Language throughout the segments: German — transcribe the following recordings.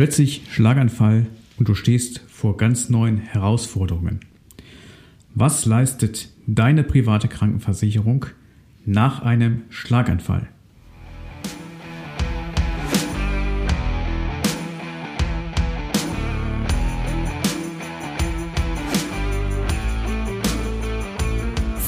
Plötzlich Schlaganfall und du stehst vor ganz neuen Herausforderungen. Was leistet deine private Krankenversicherung nach einem Schlaganfall?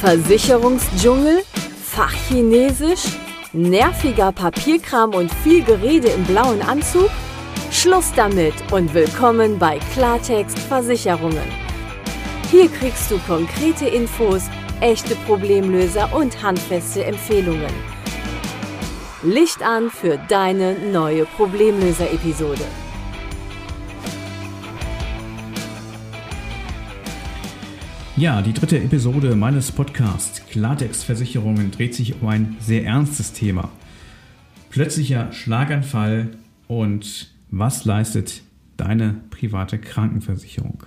Versicherungsdschungel, Fachchinesisch, nerviger Papierkram und viel Gerede im blauen Anzug? Schluss damit und willkommen bei Klartext Versicherungen. Hier kriegst du konkrete Infos, echte Problemlöser und handfeste Empfehlungen. Licht an für deine neue Problemlöser-Episode. Ja, die dritte Episode meines Podcasts Klartext Versicherungen dreht sich um ein sehr ernstes Thema. Plötzlicher Schlaganfall und was leistet deine private Krankenversicherung?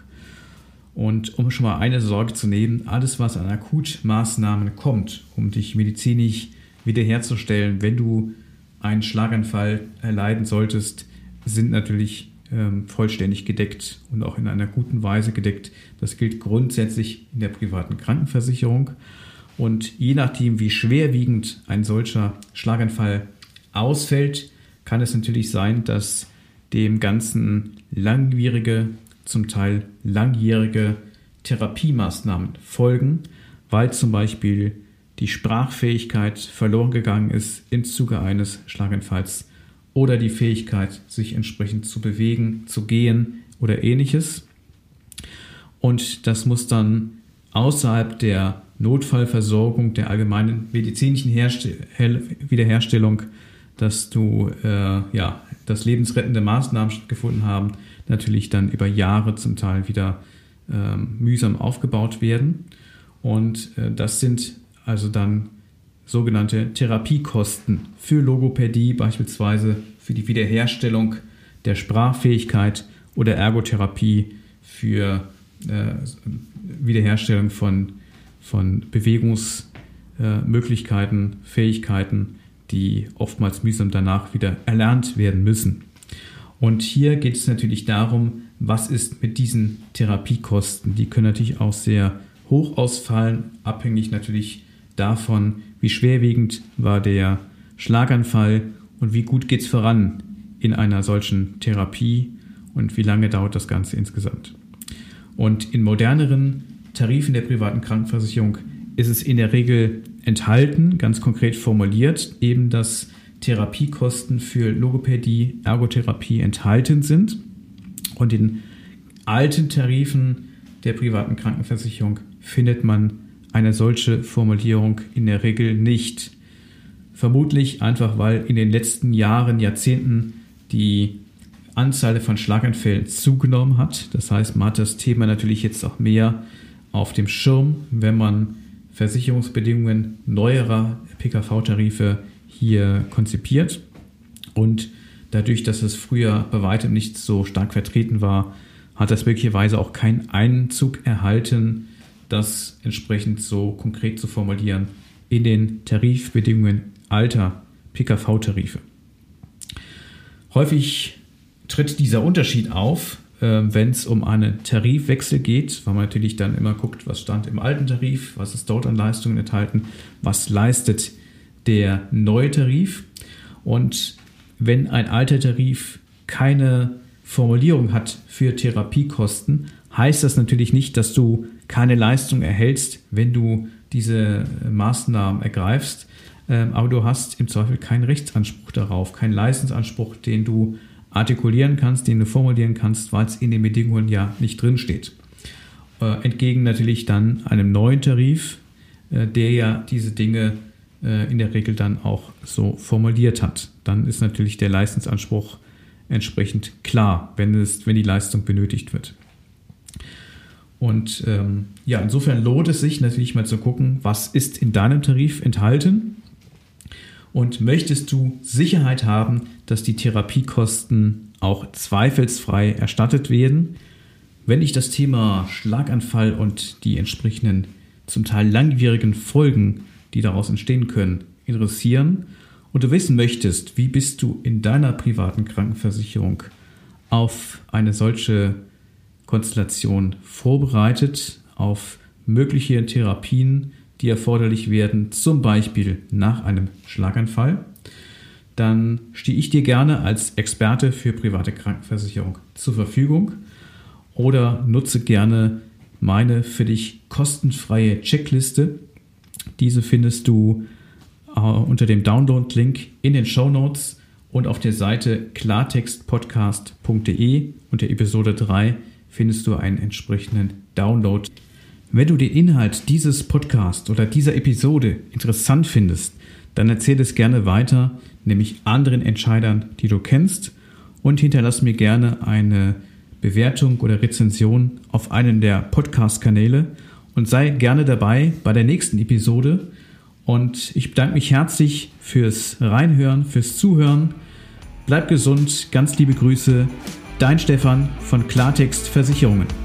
Und um schon mal eine Sorge zu nehmen, alles, was an Akutmaßnahmen kommt, um dich medizinisch wiederherzustellen, wenn du einen Schlaganfall erleiden solltest, sind natürlich ähm, vollständig gedeckt und auch in einer guten Weise gedeckt. Das gilt grundsätzlich in der privaten Krankenversicherung. Und je nachdem, wie schwerwiegend ein solcher Schlaganfall ausfällt, kann es natürlich sein, dass dem Ganzen langwierige, zum Teil langjährige Therapiemaßnahmen folgen, weil zum Beispiel die Sprachfähigkeit verloren gegangen ist im Zuge eines Schlaganfalls oder die Fähigkeit, sich entsprechend zu bewegen, zu gehen oder ähnliches. Und das muss dann außerhalb der Notfallversorgung, der allgemeinen medizinischen Herste Wiederherstellung, dass du äh, ja dass lebensrettende Maßnahmen stattgefunden haben, natürlich dann über Jahre zum Teil wieder äh, mühsam aufgebaut werden. Und äh, das sind also dann sogenannte Therapiekosten für Logopädie, beispielsweise für die Wiederherstellung der Sprachfähigkeit oder Ergotherapie für äh, Wiederherstellung von, von Bewegungsmöglichkeiten, äh, Fähigkeiten die oftmals mühsam danach wieder erlernt werden müssen. Und hier geht es natürlich darum, was ist mit diesen Therapiekosten? Die können natürlich auch sehr hoch ausfallen, abhängig natürlich davon, wie schwerwiegend war der Schlaganfall und wie gut geht es voran in einer solchen Therapie und wie lange dauert das Ganze insgesamt. Und in moderneren Tarifen der privaten Krankenversicherung ist es in der Regel enthalten, ganz konkret formuliert, eben dass Therapiekosten für Logopädie, Ergotherapie enthalten sind. Und in alten Tarifen der privaten Krankenversicherung findet man eine solche Formulierung in der Regel nicht. Vermutlich einfach, weil in den letzten Jahren, Jahrzehnten die Anzahl von Schlaganfällen zugenommen hat. Das heißt, man hat das Thema natürlich jetzt auch mehr auf dem Schirm, wenn man Versicherungsbedingungen neuerer PKV-Tarife hier konzipiert. Und dadurch, dass es früher bei weitem nicht so stark vertreten war, hat das möglicherweise auch keinen Einzug erhalten, das entsprechend so konkret zu formulieren in den Tarifbedingungen alter PKV-Tarife. Häufig tritt dieser Unterschied auf, wenn es um einen Tarifwechsel geht, weil man natürlich dann immer guckt, was stand im alten Tarif, was ist dort an Leistungen enthalten, was leistet der neue Tarif. Und wenn ein alter Tarif keine Formulierung hat für Therapiekosten, heißt das natürlich nicht, dass du keine Leistung erhältst, wenn du diese Maßnahmen ergreifst. Ähm, aber du hast im Zweifel keinen Rechtsanspruch darauf, keinen Leistungsanspruch, den du artikulieren kannst, den du formulieren kannst, weil es in den Bedingungen ja nicht drin steht. Äh, entgegen natürlich dann einem neuen Tarif, äh, der ja diese Dinge äh, in der Regel dann auch so formuliert hat. Dann ist natürlich der Leistungsanspruch entsprechend klar, wenn, es, wenn die Leistung benötigt wird. Und ähm, ja, insofern lohnt es sich natürlich mal zu gucken, was ist in deinem Tarif enthalten und möchtest du Sicherheit haben, dass die Therapiekosten auch zweifelsfrei erstattet werden? Wenn dich das Thema Schlaganfall und die entsprechenden zum Teil langwierigen Folgen, die daraus entstehen können, interessieren und du wissen möchtest, wie bist du in deiner privaten Krankenversicherung auf eine solche Konstellation vorbereitet, auf mögliche Therapien, die erforderlich werden, zum Beispiel nach einem Schlaganfall, dann stehe ich dir gerne als Experte für private Krankenversicherung zur Verfügung oder nutze gerne meine für dich kostenfreie Checkliste. Diese findest du äh, unter dem Download-Link in den Show Notes und auf der Seite klartextpodcast.de unter Episode 3 findest du einen entsprechenden Download. Wenn du den Inhalt dieses Podcasts oder dieser Episode interessant findest, dann erzähl es gerne weiter, nämlich anderen Entscheidern, die du kennst und hinterlass mir gerne eine Bewertung oder Rezension auf einen der Podcast-Kanäle und sei gerne dabei bei der nächsten Episode. Und ich bedanke mich herzlich fürs Reinhören, fürs Zuhören. Bleib gesund, ganz liebe Grüße. Dein Stefan von Klartext Versicherungen.